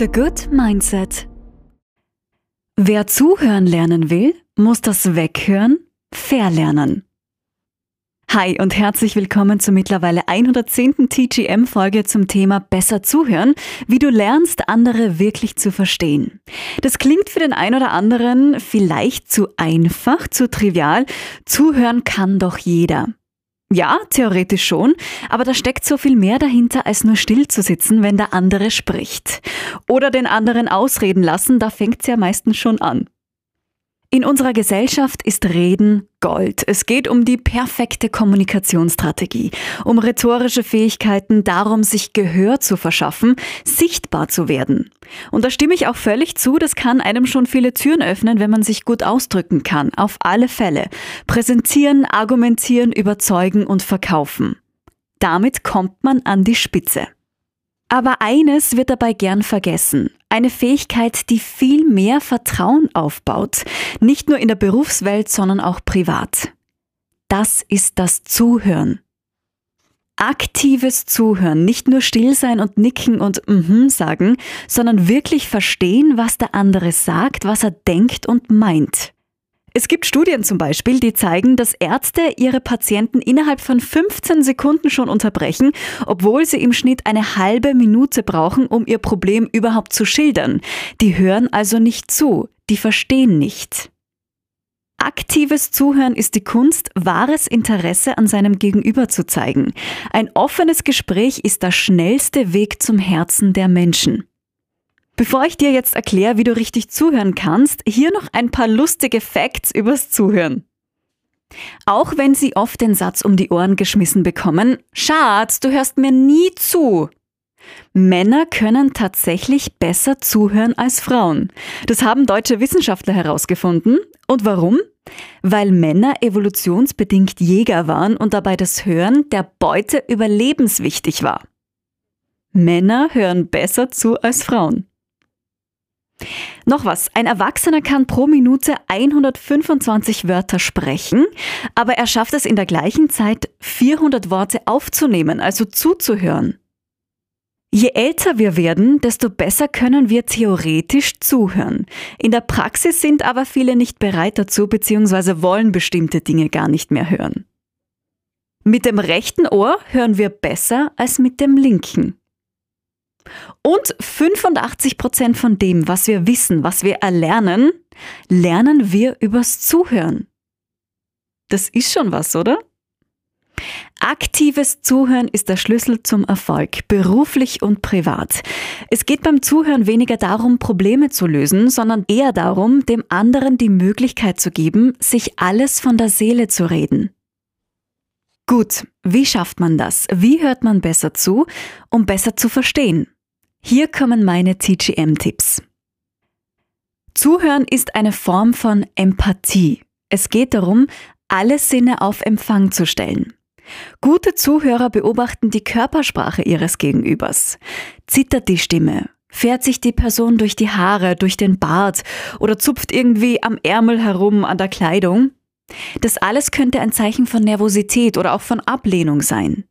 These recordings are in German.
The Good Mindset. Wer zuhören lernen will, muss das Weghören verlernen. Hi und herzlich willkommen zur mittlerweile 110. TGM-Folge zum Thema Besser zuhören, wie du lernst, andere wirklich zu verstehen. Das klingt für den einen oder anderen vielleicht zu einfach, zu trivial. Zuhören kann doch jeder. Ja, theoretisch schon, aber da steckt so viel mehr dahinter, als nur still zu sitzen, wenn der andere spricht. Oder den anderen ausreden lassen, da fängt's ja meistens schon an. In unserer Gesellschaft ist Reden Gold. Es geht um die perfekte Kommunikationsstrategie, um rhetorische Fähigkeiten, darum, sich Gehör zu verschaffen, sichtbar zu werden. Und da stimme ich auch völlig zu, das kann einem schon viele Türen öffnen, wenn man sich gut ausdrücken kann, auf alle Fälle. Präsentieren, argumentieren, überzeugen und verkaufen. Damit kommt man an die Spitze. Aber eines wird dabei gern vergessen. Eine Fähigkeit, die viel mehr Vertrauen aufbaut. Nicht nur in der Berufswelt, sondern auch privat. Das ist das Zuhören. Aktives Zuhören, nicht nur still sein und nicken und mhm sagen, sondern wirklich verstehen, was der andere sagt, was er denkt und meint. Es gibt Studien zum Beispiel, die zeigen, dass Ärzte ihre Patienten innerhalb von 15 Sekunden schon unterbrechen, obwohl sie im Schnitt eine halbe Minute brauchen, um ihr Problem überhaupt zu schildern. Die hören also nicht zu, die verstehen nicht. Aktives Zuhören ist die Kunst, wahres Interesse an seinem Gegenüber zu zeigen. Ein offenes Gespräch ist der schnellste Weg zum Herzen der Menschen. Bevor ich dir jetzt erkläre, wie du richtig zuhören kannst, hier noch ein paar lustige Facts übers Zuhören. Auch wenn sie oft den Satz um die Ohren geschmissen bekommen, Schatz, du hörst mir nie zu. Männer können tatsächlich besser zuhören als Frauen. Das haben deutsche Wissenschaftler herausgefunden. Und warum? Weil Männer evolutionsbedingt Jäger waren und dabei das Hören der Beute überlebenswichtig war. Männer hören besser zu als Frauen. Noch was, ein Erwachsener kann pro Minute 125 Wörter sprechen, aber er schafft es in der gleichen Zeit 400 Worte aufzunehmen, also zuzuhören. Je älter wir werden, desto besser können wir theoretisch zuhören. In der Praxis sind aber viele nicht bereit dazu bzw. wollen bestimmte Dinge gar nicht mehr hören. Mit dem rechten Ohr hören wir besser als mit dem linken. Und 85 Prozent von dem, was wir wissen, was wir erlernen, lernen wir übers Zuhören. Das ist schon was, oder? Aktives Zuhören ist der Schlüssel zum Erfolg, beruflich und privat. Es geht beim Zuhören weniger darum, Probleme zu lösen, sondern eher darum, dem anderen die Möglichkeit zu geben, sich alles von der Seele zu reden. Gut, wie schafft man das? Wie hört man besser zu, um besser zu verstehen? Hier kommen meine TGM-Tipps. Zuhören ist eine Form von Empathie. Es geht darum, alle Sinne auf Empfang zu stellen. Gute Zuhörer beobachten die Körpersprache ihres Gegenübers. Zittert die Stimme? Fährt sich die Person durch die Haare, durch den Bart oder zupft irgendwie am Ärmel herum an der Kleidung? Das alles könnte ein Zeichen von Nervosität oder auch von Ablehnung sein.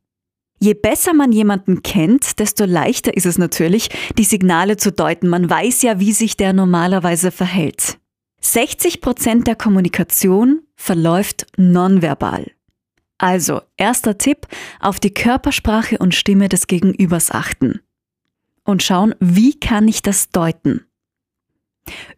Je besser man jemanden kennt, desto leichter ist es natürlich, die Signale zu deuten. Man weiß ja, wie sich der normalerweise verhält. 60 Prozent der Kommunikation verläuft nonverbal. Also, erster Tipp, auf die Körpersprache und Stimme des Gegenübers achten. Und schauen, wie kann ich das deuten?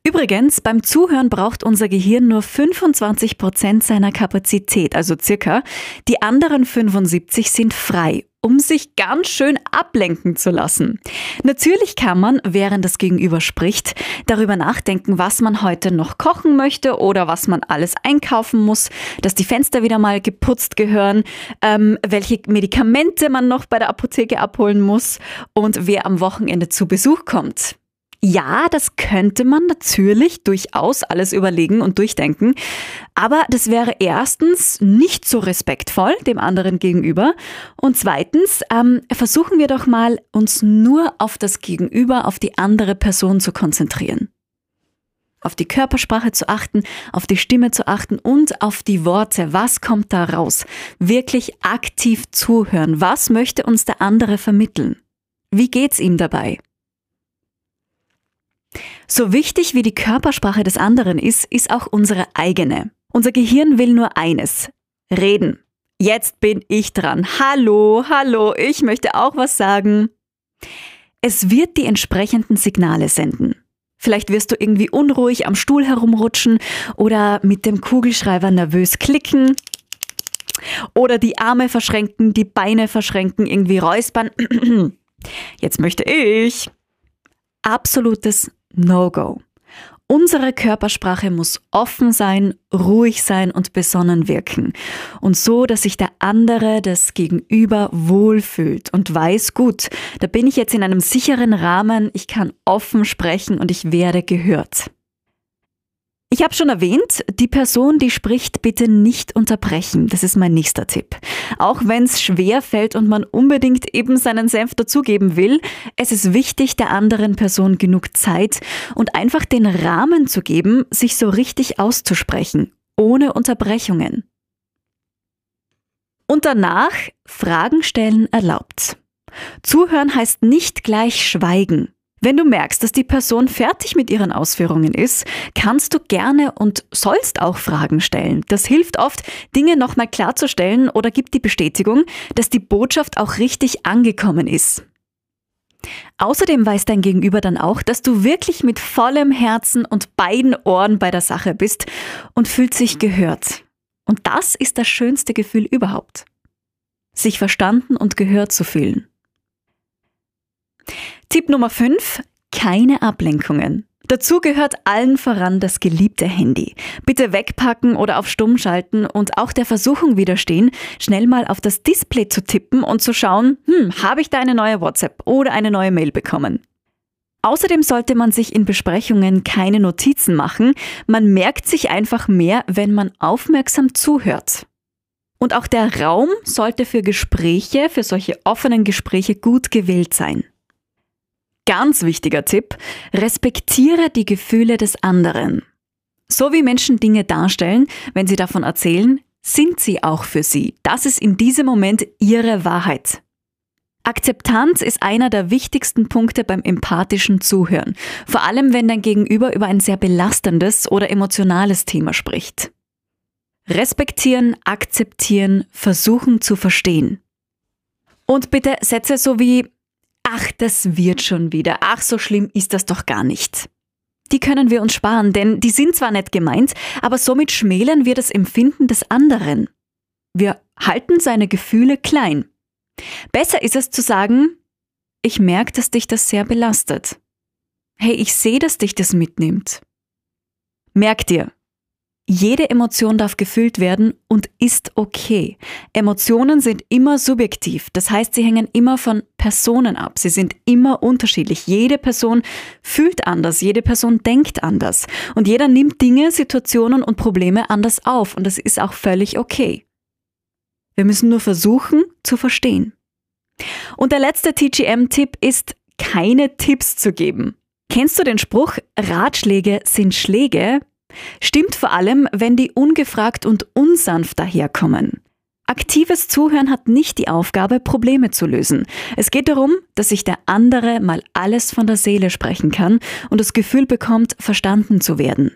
Übrigens, beim Zuhören braucht unser Gehirn nur 25 Prozent seiner Kapazität, also circa. Die anderen 75 sind frei um sich ganz schön ablenken zu lassen. Natürlich kann man, während das Gegenüber spricht, darüber nachdenken, was man heute noch kochen möchte oder was man alles einkaufen muss, dass die Fenster wieder mal geputzt gehören, ähm, welche Medikamente man noch bei der Apotheke abholen muss und wer am Wochenende zu Besuch kommt. Ja, das könnte man natürlich durchaus alles überlegen und durchdenken, aber das wäre erstens nicht so respektvoll dem anderen gegenüber und zweitens ähm, versuchen wir doch mal, uns nur auf das Gegenüber, auf die andere Person zu konzentrieren. Auf die Körpersprache zu achten, auf die Stimme zu achten und auf die Worte. Was kommt da raus? Wirklich aktiv zuhören. Was möchte uns der andere vermitteln? Wie geht's ihm dabei? So wichtig wie die Körpersprache des anderen ist, ist auch unsere eigene. Unser Gehirn will nur eines. Reden. Jetzt bin ich dran. Hallo, hallo, ich möchte auch was sagen. Es wird die entsprechenden Signale senden. Vielleicht wirst du irgendwie unruhig am Stuhl herumrutschen oder mit dem Kugelschreiber nervös klicken oder die Arme verschränken, die Beine verschränken, irgendwie räuspern. Jetzt möchte ich. Absolutes No-Go. Unsere Körpersprache muss offen sein, ruhig sein und besonnen wirken. Und so, dass sich der andere, das Gegenüber wohlfühlt und weiß, gut, da bin ich jetzt in einem sicheren Rahmen, ich kann offen sprechen und ich werde gehört. Ich habe schon erwähnt, die Person, die spricht, bitte nicht unterbrechen. Das ist mein nächster Tipp. Auch wenn es schwer fällt und man unbedingt eben seinen Senf dazugeben will, es ist wichtig, der anderen Person genug Zeit und einfach den Rahmen zu geben, sich so richtig auszusprechen, ohne Unterbrechungen. Und danach Fragen stellen erlaubt. Zuhören heißt nicht gleich schweigen. Wenn du merkst, dass die Person fertig mit ihren Ausführungen ist, kannst du gerne und sollst auch Fragen stellen. Das hilft oft, Dinge nochmal klarzustellen oder gibt die Bestätigung, dass die Botschaft auch richtig angekommen ist. Außerdem weiß dein Gegenüber dann auch, dass du wirklich mit vollem Herzen und beiden Ohren bei der Sache bist und fühlt sich gehört. Und das ist das schönste Gefühl überhaupt. Sich verstanden und gehört zu fühlen. Tipp Nummer 5. Keine Ablenkungen. Dazu gehört allen voran das geliebte Handy. Bitte wegpacken oder auf Stumm schalten und auch der Versuchung widerstehen, schnell mal auf das Display zu tippen und zu schauen, hm, habe ich da eine neue WhatsApp oder eine neue Mail bekommen. Außerdem sollte man sich in Besprechungen keine Notizen machen, man merkt sich einfach mehr, wenn man aufmerksam zuhört. Und auch der Raum sollte für Gespräche, für solche offenen Gespräche gut gewählt sein. Ganz wichtiger Tipp, respektiere die Gefühle des anderen. So wie Menschen Dinge darstellen, wenn sie davon erzählen, sind sie auch für sie. Das ist in diesem Moment ihre Wahrheit. Akzeptanz ist einer der wichtigsten Punkte beim empathischen Zuhören, vor allem wenn dein Gegenüber über ein sehr belastendes oder emotionales Thema spricht. Respektieren, akzeptieren, versuchen zu verstehen. Und bitte Sätze so wie ach, das wird schon wieder, ach, so schlimm ist das doch gar nicht. Die können wir uns sparen, denn die sind zwar nett gemeint, aber somit schmälern wir das Empfinden des anderen. Wir halten seine Gefühle klein. Besser ist es zu sagen, ich merke, dass dich das sehr belastet. Hey, ich sehe, dass dich das mitnimmt. Merk dir, jede Emotion darf gefühlt werden und ist okay. Emotionen sind immer subjektiv, das heißt, sie hängen immer von Personen ab. Sie sind immer unterschiedlich. Jede Person fühlt anders, jede Person denkt anders und jeder nimmt Dinge, Situationen und Probleme anders auf und das ist auch völlig okay. Wir müssen nur versuchen zu verstehen. Und der letzte TGM-Tipp ist, keine Tipps zu geben. Kennst du den Spruch, Ratschläge sind Schläge? Stimmt vor allem, wenn die ungefragt und unsanft daherkommen. Aktives Zuhören hat nicht die Aufgabe, Probleme zu lösen. Es geht darum, dass sich der andere mal alles von der Seele sprechen kann und das Gefühl bekommt, verstanden zu werden,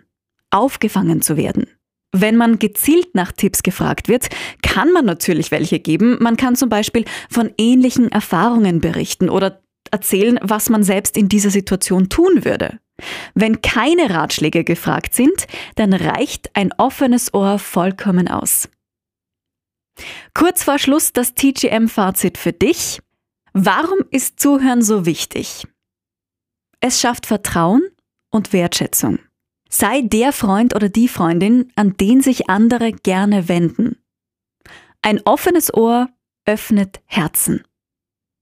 aufgefangen zu werden. Wenn man gezielt nach Tipps gefragt wird, kann man natürlich welche geben. Man kann zum Beispiel von ähnlichen Erfahrungen berichten oder erzählen, was man selbst in dieser Situation tun würde. Wenn keine Ratschläge gefragt sind, dann reicht ein offenes Ohr vollkommen aus. Kurz vor Schluss das TGM-Fazit für dich. Warum ist Zuhören so wichtig? Es schafft Vertrauen und Wertschätzung. Sei der Freund oder die Freundin, an den sich andere gerne wenden. Ein offenes Ohr öffnet Herzen.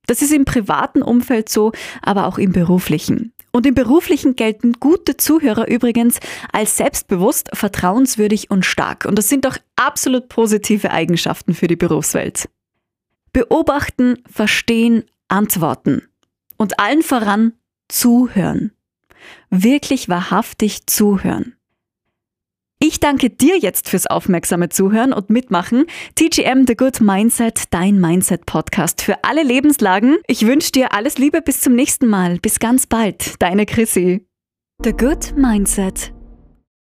Das ist im privaten Umfeld so, aber auch im beruflichen. Und im beruflichen gelten gute Zuhörer übrigens als selbstbewusst, vertrauenswürdig und stark. Und das sind doch absolut positive Eigenschaften für die Berufswelt. Beobachten, verstehen, antworten. Und allen voran zuhören. Wirklich wahrhaftig zuhören. Ich danke dir jetzt fürs aufmerksame Zuhören und Mitmachen. TGM The Good Mindset, dein Mindset-Podcast für alle Lebenslagen. Ich wünsche dir alles Liebe bis zum nächsten Mal. Bis ganz bald. Deine Chrissy. The Good Mindset